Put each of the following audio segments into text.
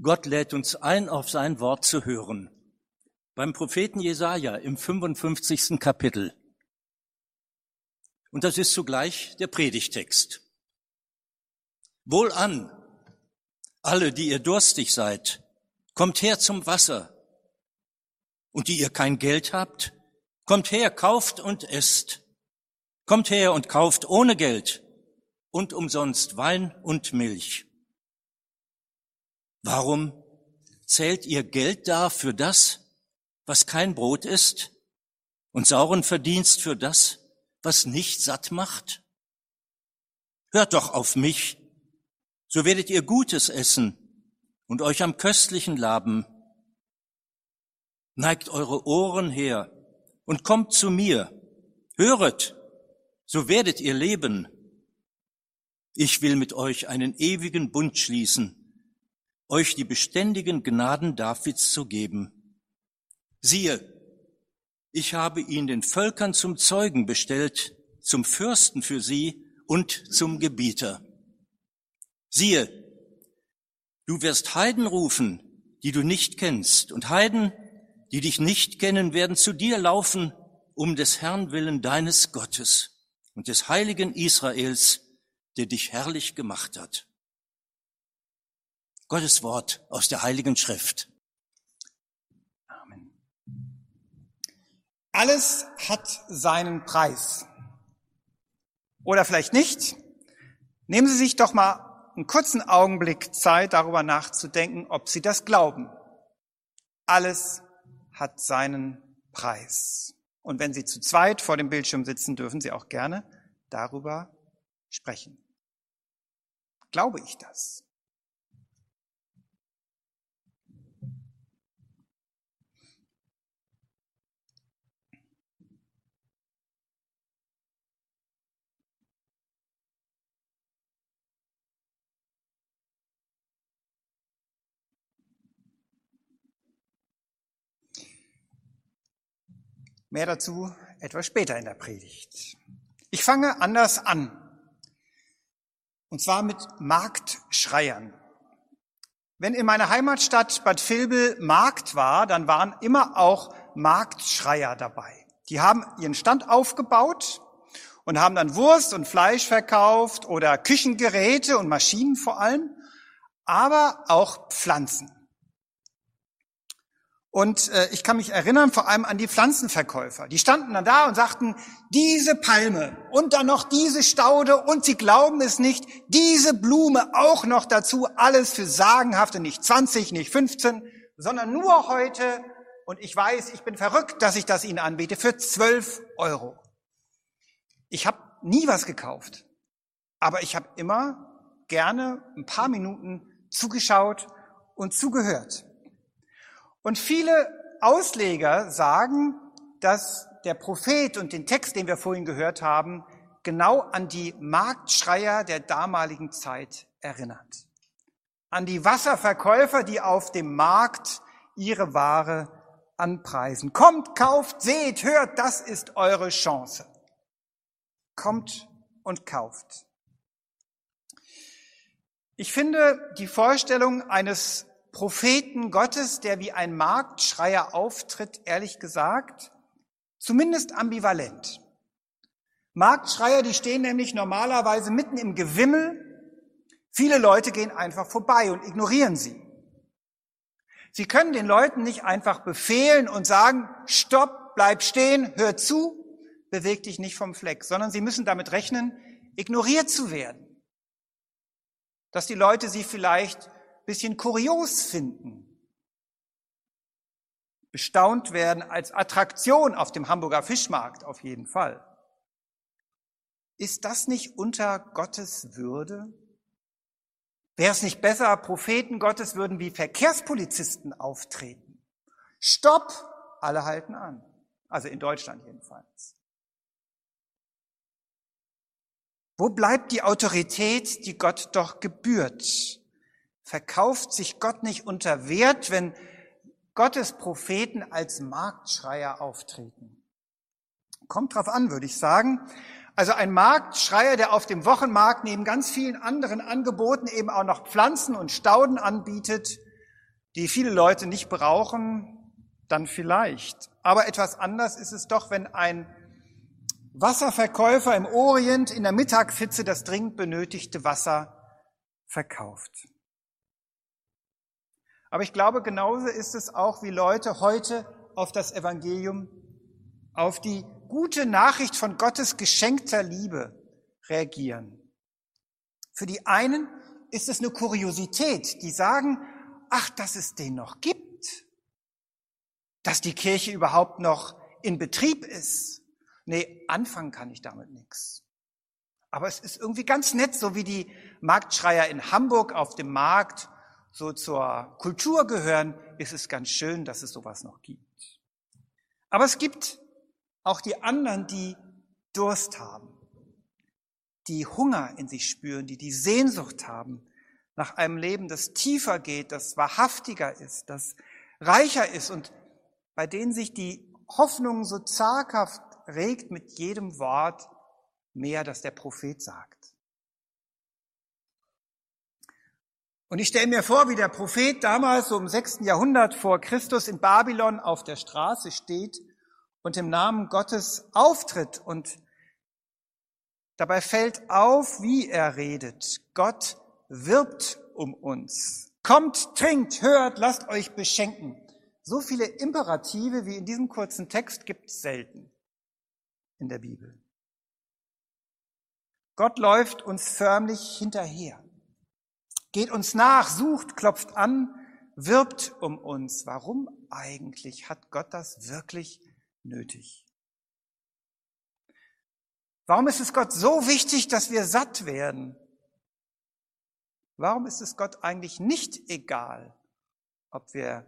Gott lädt uns ein, auf sein Wort zu hören. Beim Propheten Jesaja im 55. Kapitel. Und das ist zugleich der Predigtext. Wohlan, alle, die ihr durstig seid, kommt her zum Wasser. Und die ihr kein Geld habt, kommt her, kauft und esst. Kommt her und kauft ohne Geld und umsonst Wein und Milch. Warum zählt ihr Geld dar für das, was kein Brot ist, und sauren Verdienst für das, was nicht satt macht? Hört doch auf mich, so werdet ihr Gutes essen und euch am Köstlichen laben. Neigt eure Ohren her und kommt zu mir. Höret, so werdet ihr leben. Ich will mit euch einen ewigen Bund schließen, euch die beständigen Gnaden Davids zu geben. Siehe, ich habe ihn den Völkern zum Zeugen bestellt, zum Fürsten für sie und zum Gebieter. Siehe, du wirst Heiden rufen, die du nicht kennst, und Heiden, die dich nicht kennen, werden zu dir laufen, um des Herrn willen deines Gottes und des heiligen Israels, der dich herrlich gemacht hat. Gottes Wort aus der Heiligen Schrift. Amen. Alles hat seinen Preis. Oder vielleicht nicht. Nehmen Sie sich doch mal einen kurzen Augenblick Zeit, darüber nachzudenken, ob Sie das glauben. Alles hat seinen Preis. Und wenn Sie zu zweit vor dem Bildschirm sitzen, dürfen Sie auch gerne darüber sprechen. Glaube ich das? Mehr dazu etwas später in der Predigt. Ich fange anders an. Und zwar mit Marktschreiern. Wenn in meiner Heimatstadt Bad Vilbel Markt war, dann waren immer auch Marktschreier dabei. Die haben ihren Stand aufgebaut und haben dann Wurst und Fleisch verkauft oder Küchengeräte und Maschinen vor allem, aber auch Pflanzen. Und äh, ich kann mich erinnern vor allem an die Pflanzenverkäufer. Die standen dann da und sagten, diese Palme und dann noch diese Staude und sie glauben es nicht, diese Blume auch noch dazu, alles für sagenhafte, nicht 20, nicht 15, sondern nur heute, und ich weiß, ich bin verrückt, dass ich das ihnen anbiete, für 12 Euro. Ich habe nie was gekauft, aber ich habe immer gerne ein paar Minuten zugeschaut und zugehört. Und viele Ausleger sagen, dass der Prophet und den Text, den wir vorhin gehört haben, genau an die Marktschreier der damaligen Zeit erinnert. An die Wasserverkäufer, die auf dem Markt ihre Ware anpreisen. Kommt, kauft, seht, hört, das ist eure Chance. Kommt und kauft. Ich finde die Vorstellung eines Propheten Gottes, der wie ein Marktschreier auftritt, ehrlich gesagt, zumindest ambivalent. Marktschreier, die stehen nämlich normalerweise mitten im Gewimmel. Viele Leute gehen einfach vorbei und ignorieren sie. Sie können den Leuten nicht einfach befehlen und sagen, stopp, bleib stehen, hör zu, beweg dich nicht vom Fleck, sondern sie müssen damit rechnen, ignoriert zu werden. Dass die Leute sie vielleicht bisschen kurios finden, bestaunt werden als Attraktion auf dem Hamburger Fischmarkt auf jeden Fall. Ist das nicht unter Gottes Würde? Wäre es nicht besser, Propheten Gottes würden wie Verkehrspolizisten auftreten? Stopp! Alle halten an. Also in Deutschland jedenfalls. Wo bleibt die Autorität, die Gott doch gebührt? Verkauft sich Gott nicht unter Wert, wenn Gottes Propheten als Marktschreier auftreten. Kommt drauf an, würde ich sagen. Also ein Marktschreier, der auf dem Wochenmarkt neben ganz vielen anderen Angeboten eben auch noch Pflanzen und Stauden anbietet die viele Leute nicht brauchen, dann vielleicht. Aber etwas anders ist es doch, wenn ein Wasserverkäufer im Orient in der Mittagshitze das dringend benötigte Wasser verkauft. Aber ich glaube, genauso ist es auch, wie Leute heute auf das Evangelium, auf die gute Nachricht von Gottes geschenkter Liebe reagieren. Für die einen ist es eine Kuriosität, die sagen, ach, dass es den noch gibt, dass die Kirche überhaupt noch in Betrieb ist. Nee, anfangen kann ich damit nichts. Aber es ist irgendwie ganz nett, so wie die Marktschreier in Hamburg auf dem Markt so zur Kultur gehören, ist es ganz schön, dass es sowas noch gibt. Aber es gibt auch die anderen, die Durst haben, die Hunger in sich spüren, die die Sehnsucht haben nach einem Leben, das tiefer geht, das wahrhaftiger ist, das reicher ist und bei denen sich die Hoffnung so zaghaft regt mit jedem Wort mehr, das der Prophet sagt. Und ich stelle mir vor, wie der Prophet damals so im sechsten Jahrhundert vor Christus in Babylon auf der Straße steht und im Namen Gottes auftritt und dabei fällt auf, wie er redet. Gott wirbt um uns. Kommt, trinkt, hört, lasst euch beschenken. So viele Imperative wie in diesem kurzen Text gibt es selten in der Bibel. Gott läuft uns förmlich hinterher geht uns nach, sucht, klopft an, wirbt um uns. Warum eigentlich hat Gott das wirklich nötig? Warum ist es Gott so wichtig, dass wir satt werden? Warum ist es Gott eigentlich nicht egal, ob wir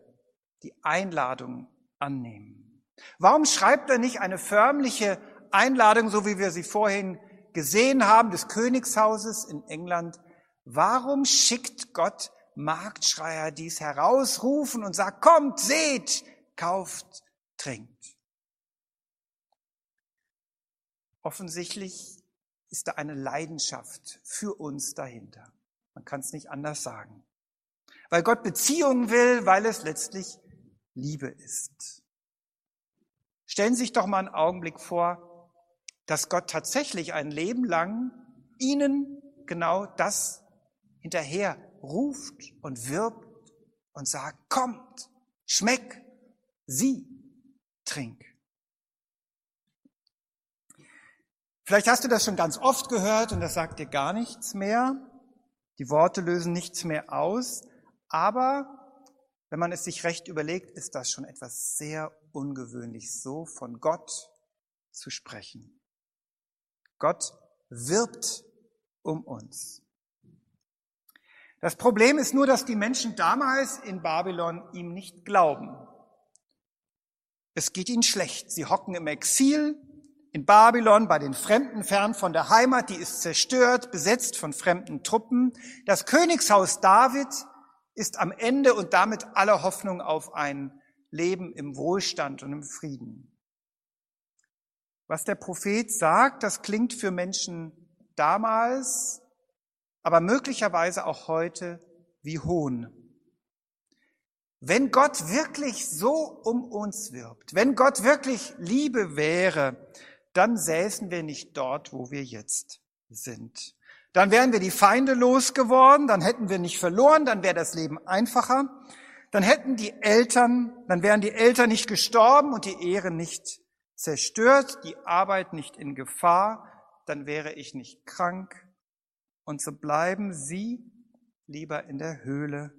die Einladung annehmen? Warum schreibt er nicht eine förmliche Einladung, so wie wir sie vorhin gesehen haben, des Königshauses in England Warum schickt Gott Marktschreier, die es herausrufen und sagt, kommt, seht, kauft, trinkt? Offensichtlich ist da eine Leidenschaft für uns dahinter. Man kann es nicht anders sagen. Weil Gott Beziehungen will, weil es letztlich Liebe ist. Stellen Sie sich doch mal einen Augenblick vor, dass Gott tatsächlich ein Leben lang Ihnen genau das hinterher ruft und wirbt und sagt, kommt, schmeck, sieh, trink. Vielleicht hast du das schon ganz oft gehört und das sagt dir gar nichts mehr. Die Worte lösen nichts mehr aus. Aber wenn man es sich recht überlegt, ist das schon etwas sehr ungewöhnlich, so von Gott zu sprechen. Gott wirbt um uns. Das Problem ist nur, dass die Menschen damals in Babylon ihm nicht glauben. Es geht ihnen schlecht. Sie hocken im Exil in Babylon bei den Fremden fern von der Heimat, die ist zerstört, besetzt von fremden Truppen. Das Königshaus David ist am Ende und damit aller Hoffnung auf ein Leben im Wohlstand und im Frieden. Was der Prophet sagt, das klingt für Menschen damals aber möglicherweise auch heute wie Hohn. Wenn Gott wirklich so um uns wirbt, wenn Gott wirklich Liebe wäre, dann säßen wir nicht dort, wo wir jetzt sind. Dann wären wir die Feinde losgeworden, dann hätten wir nicht verloren, dann wäre das Leben einfacher. Dann hätten die Eltern, dann wären die Eltern nicht gestorben und die Ehre nicht zerstört, die Arbeit nicht in Gefahr, dann wäre ich nicht krank, und so bleiben sie lieber in der Höhle,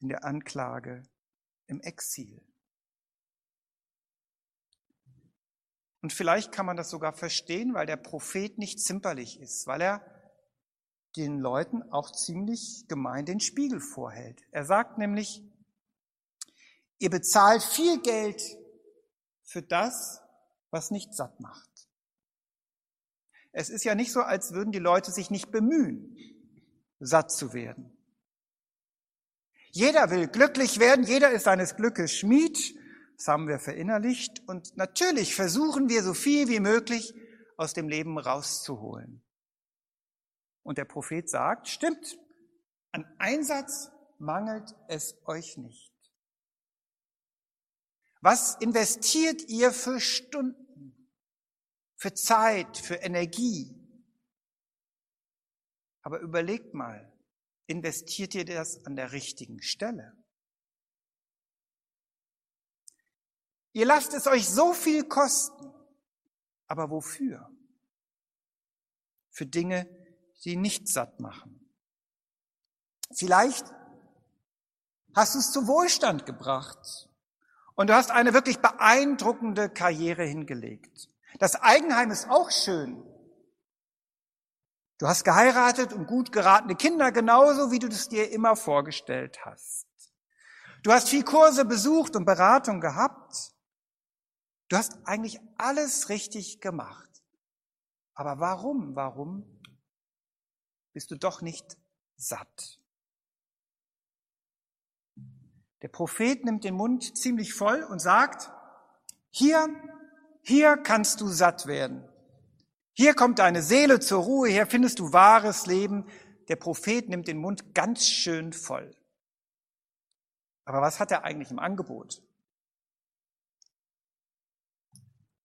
in der Anklage, im Exil. Und vielleicht kann man das sogar verstehen, weil der Prophet nicht zimperlich ist, weil er den Leuten auch ziemlich gemein den Spiegel vorhält. Er sagt nämlich, ihr bezahlt viel Geld für das, was nicht satt macht. Es ist ja nicht so, als würden die Leute sich nicht bemühen, satt zu werden. Jeder will glücklich werden, jeder ist seines Glückes Schmied, das haben wir verinnerlicht und natürlich versuchen wir so viel wie möglich aus dem Leben rauszuholen. Und der Prophet sagt, stimmt, an Einsatz mangelt es euch nicht. Was investiert ihr für Stunden, für Zeit, für Energie? Aber überlegt mal, investiert ihr das an der richtigen Stelle? Ihr lasst es euch so viel kosten, aber wofür? Für Dinge, die nicht satt machen. Vielleicht hast du es zu Wohlstand gebracht und du hast eine wirklich beeindruckende Karriere hingelegt. Das Eigenheim ist auch schön. Du hast geheiratet und gut geratene Kinder, genauso wie du es dir immer vorgestellt hast. Du hast viel Kurse besucht und Beratung gehabt. Du hast eigentlich alles richtig gemacht. Aber warum, warum bist du doch nicht satt? Der Prophet nimmt den Mund ziemlich voll und sagt, hier, hier kannst du satt werden. Hier kommt deine Seele zur Ruhe, hier findest du wahres Leben. Der Prophet nimmt den Mund ganz schön voll. Aber was hat er eigentlich im Angebot?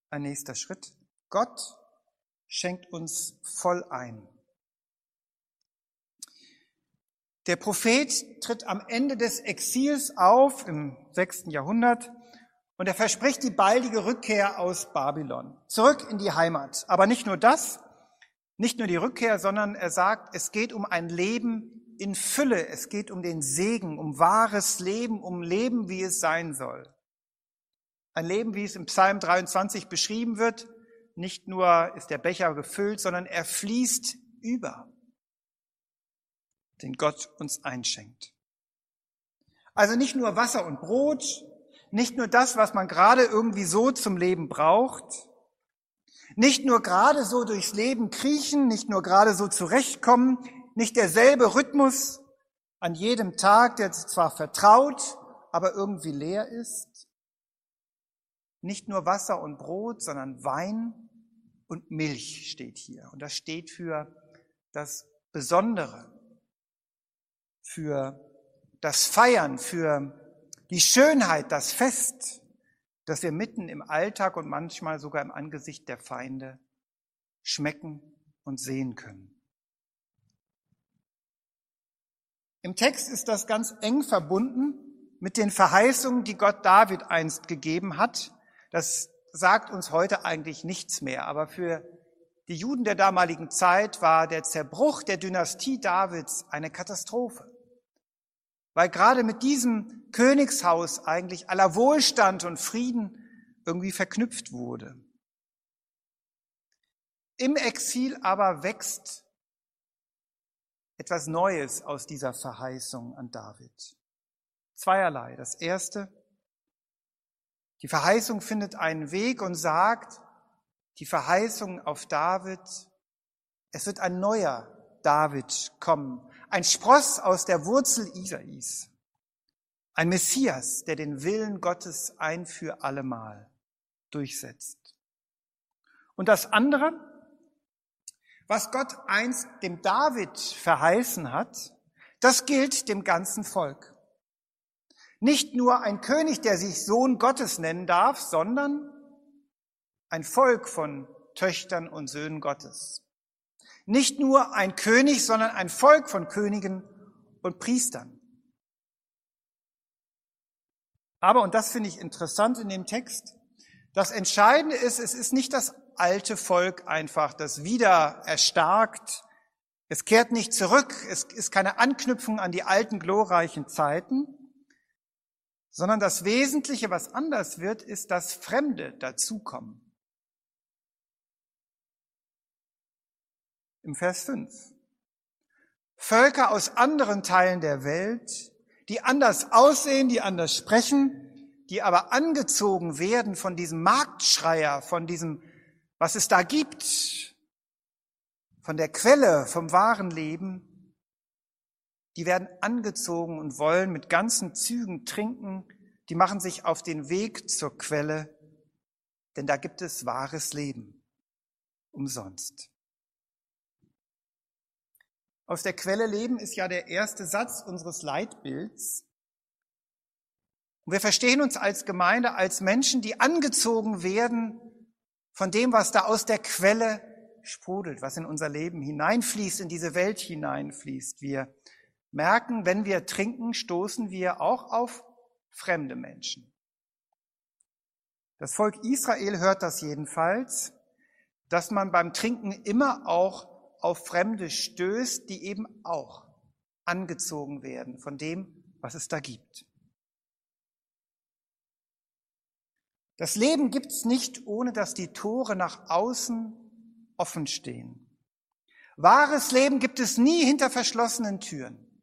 Ein nächster Schritt. Gott schenkt uns voll ein. Der Prophet tritt am Ende des Exils auf im sechsten Jahrhundert und er verspricht die baldige Rückkehr aus Babylon, zurück in die Heimat. Aber nicht nur das, nicht nur die Rückkehr, sondern er sagt, es geht um ein Leben in Fülle, es geht um den Segen, um wahres Leben, um Leben, wie es sein soll. Ein Leben, wie es im Psalm 23 beschrieben wird, nicht nur ist der Becher gefüllt, sondern er fließt über den Gott uns einschenkt. Also nicht nur Wasser und Brot, nicht nur das, was man gerade irgendwie so zum Leben braucht, nicht nur gerade so durchs Leben kriechen, nicht nur gerade so zurechtkommen, nicht derselbe Rhythmus an jedem Tag, der zwar vertraut, aber irgendwie leer ist. Nicht nur Wasser und Brot, sondern Wein und Milch steht hier. Und das steht für das Besondere, für das Feiern, für die Schönheit, das Fest, das wir mitten im Alltag und manchmal sogar im Angesicht der Feinde schmecken und sehen können. Im Text ist das ganz eng verbunden mit den Verheißungen, die Gott David einst gegeben hat. Das sagt uns heute eigentlich nichts mehr, aber für die Juden der damaligen Zeit war der Zerbruch der Dynastie Davids eine Katastrophe weil gerade mit diesem Königshaus eigentlich aller Wohlstand und Frieden irgendwie verknüpft wurde. Im Exil aber wächst etwas Neues aus dieser Verheißung an David. Zweierlei. Das erste, die Verheißung findet einen Weg und sagt, die Verheißung auf David, es wird ein neuer David kommen, ein Spross aus der Wurzel Isais, ein Messias, der den Willen Gottes ein für allemal durchsetzt. Und das andere, was Gott einst dem David verheißen hat, das gilt dem ganzen Volk. Nicht nur ein König, der sich Sohn Gottes nennen darf, sondern ein Volk von Töchtern und Söhnen Gottes. Nicht nur ein König, sondern ein Volk von Königen und Priestern. Aber, und das finde ich interessant in dem Text, das Entscheidende ist, es ist nicht das alte Volk einfach, das wieder erstarkt. Es kehrt nicht zurück. Es ist keine Anknüpfung an die alten glorreichen Zeiten, sondern das Wesentliche, was anders wird, ist, dass Fremde dazukommen. Im Vers 5. Völker aus anderen Teilen der Welt, die anders aussehen, die anders sprechen, die aber angezogen werden von diesem Marktschreier, von diesem, was es da gibt, von der Quelle, vom wahren Leben, die werden angezogen und wollen mit ganzen Zügen trinken, die machen sich auf den Weg zur Quelle, denn da gibt es wahres Leben umsonst. Aus der Quelle leben ist ja der erste Satz unseres Leitbilds. Und wir verstehen uns als Gemeinde, als Menschen, die angezogen werden von dem, was da aus der Quelle sprudelt, was in unser Leben hineinfließt, in diese Welt hineinfließt. Wir merken, wenn wir trinken, stoßen wir auch auf fremde Menschen. Das Volk Israel hört das jedenfalls, dass man beim Trinken immer auch auf Fremde stößt, die eben auch angezogen werden von dem, was es da gibt. Das Leben gibt's nicht, ohne dass die Tore nach außen offen stehen. Wahres Leben gibt es nie hinter verschlossenen Türen.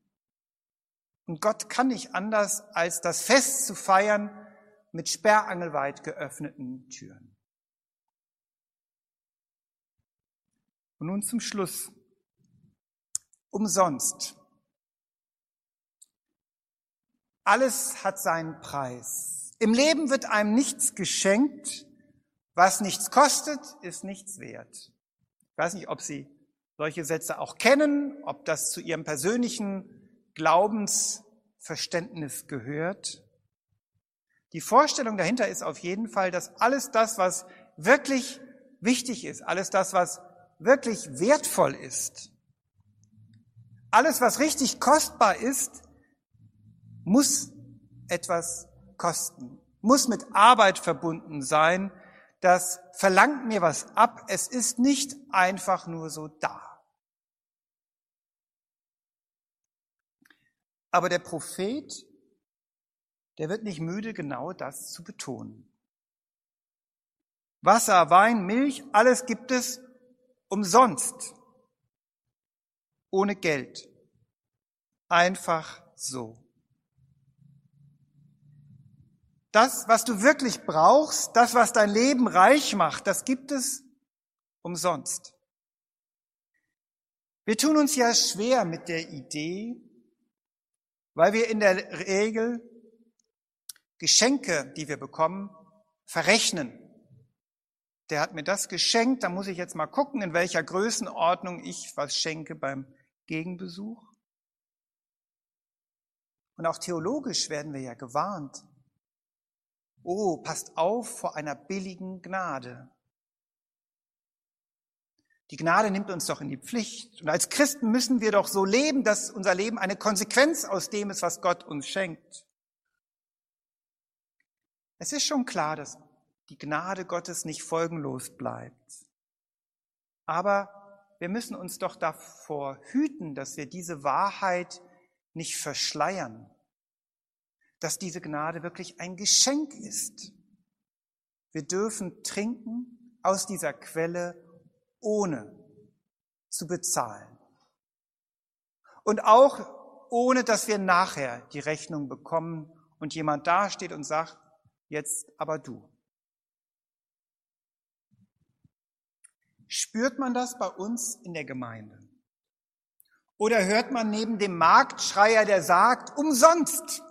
Und Gott kann nicht anders, als das Fest zu feiern mit sperrangelweit geöffneten Türen. Und nun zum Schluss. Umsonst. Alles hat seinen Preis. Im Leben wird einem nichts geschenkt. Was nichts kostet, ist nichts wert. Ich weiß nicht, ob Sie solche Sätze auch kennen, ob das zu Ihrem persönlichen Glaubensverständnis gehört. Die Vorstellung dahinter ist auf jeden Fall, dass alles das, was wirklich wichtig ist, alles das, was wirklich wertvoll ist, alles, was richtig kostbar ist, muss etwas kosten, muss mit Arbeit verbunden sein. Das verlangt mir was ab. Es ist nicht einfach nur so da. Aber der Prophet, der wird nicht müde, genau das zu betonen. Wasser, Wein, Milch, alles gibt es umsonst, ohne Geld. Einfach so. Das, was du wirklich brauchst, das, was dein Leben reich macht, das gibt es umsonst. Wir tun uns ja schwer mit der Idee, weil wir in der Regel Geschenke, die wir bekommen, verrechnen. Der hat mir das geschenkt, da muss ich jetzt mal gucken, in welcher Größenordnung ich was schenke beim Gegenbesuch. Und auch theologisch werden wir ja gewarnt. Oh, passt auf vor einer billigen Gnade. Die Gnade nimmt uns doch in die Pflicht. Und als Christen müssen wir doch so leben, dass unser Leben eine Konsequenz aus dem ist, was Gott uns schenkt. Es ist schon klar, dass die Gnade Gottes nicht folgenlos bleibt. Aber wir müssen uns doch davor hüten, dass wir diese Wahrheit nicht verschleiern, dass diese Gnade wirklich ein Geschenk ist. Wir dürfen trinken aus dieser Quelle ohne zu bezahlen. Und auch ohne, dass wir nachher die Rechnung bekommen und jemand dasteht und sagt, jetzt aber du. Spürt man das bei uns in der Gemeinde? Oder hört man neben dem Marktschreier, der sagt, umsonst,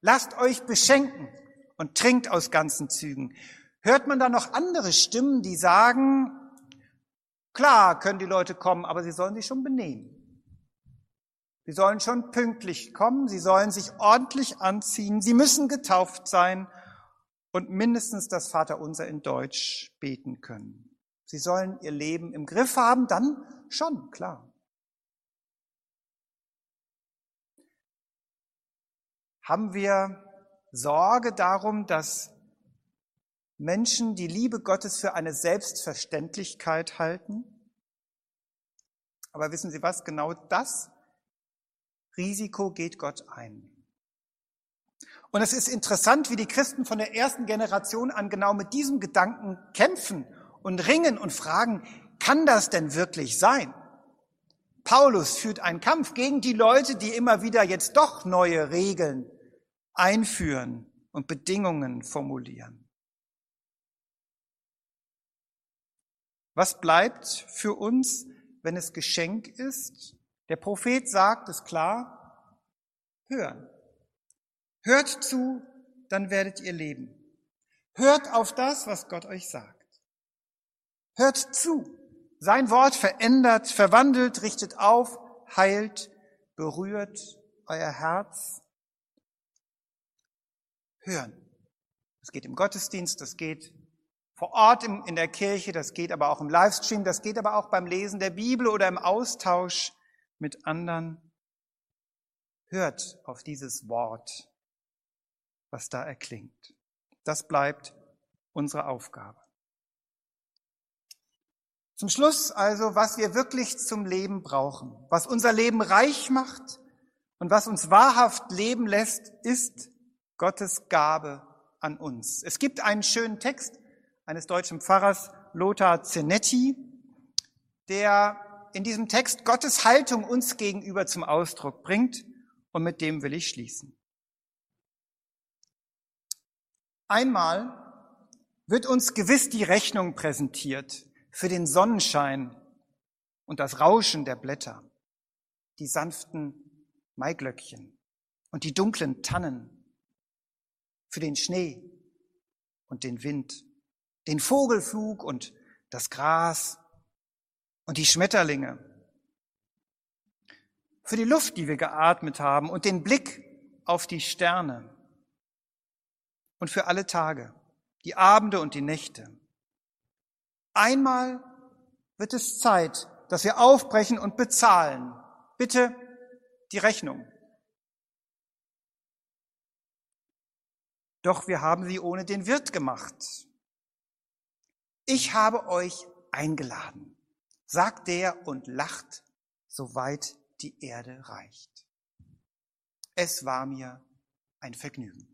lasst euch beschenken und trinkt aus ganzen Zügen. Hört man da noch andere Stimmen, die sagen, Klar können die Leute kommen, aber sie sollen sich schon benehmen. Sie sollen schon pünktlich kommen, sie sollen sich ordentlich anziehen, sie müssen getauft sein und mindestens das Vaterunser in Deutsch beten können. Sie sollen ihr Leben im Griff haben, dann schon, klar. Haben wir Sorge darum, dass Menschen die Liebe Gottes für eine Selbstverständlichkeit halten. Aber wissen Sie was? Genau das Risiko geht Gott ein. Und es ist interessant, wie die Christen von der ersten Generation an genau mit diesem Gedanken kämpfen und ringen und fragen, kann das denn wirklich sein? Paulus führt einen Kampf gegen die Leute, die immer wieder jetzt doch neue Regeln einführen und Bedingungen formulieren. Was bleibt für uns, wenn es Geschenk ist? Der Prophet sagt es klar, hören. Hört zu, dann werdet ihr leben. Hört auf das, was Gott euch sagt. Hört zu. Sein Wort verändert, verwandelt, richtet auf, heilt, berührt euer Herz. Hören. Das geht im Gottesdienst, das geht vor Ort in der Kirche, das geht aber auch im Livestream, das geht aber auch beim Lesen der Bibel oder im Austausch mit anderen. Hört auf dieses Wort, was da erklingt. Das bleibt unsere Aufgabe. Zum Schluss also, was wir wirklich zum Leben brauchen, was unser Leben reich macht und was uns wahrhaft leben lässt, ist Gottes Gabe an uns. Es gibt einen schönen Text eines deutschen Pfarrers, Lothar Zenetti, der in diesem Text Gottes Haltung uns gegenüber zum Ausdruck bringt und mit dem will ich schließen. Einmal wird uns gewiss die Rechnung präsentiert für den Sonnenschein und das Rauschen der Blätter, die sanften Maiglöckchen und die dunklen Tannen, für den Schnee und den Wind, den Vogelflug und das Gras und die Schmetterlinge, für die Luft, die wir geatmet haben und den Blick auf die Sterne und für alle Tage, die Abende und die Nächte. Einmal wird es Zeit, dass wir aufbrechen und bezahlen. Bitte die Rechnung. Doch wir haben sie ohne den Wirt gemacht. Ich habe euch eingeladen, sagt der und lacht, soweit die Erde reicht. Es war mir ein Vergnügen.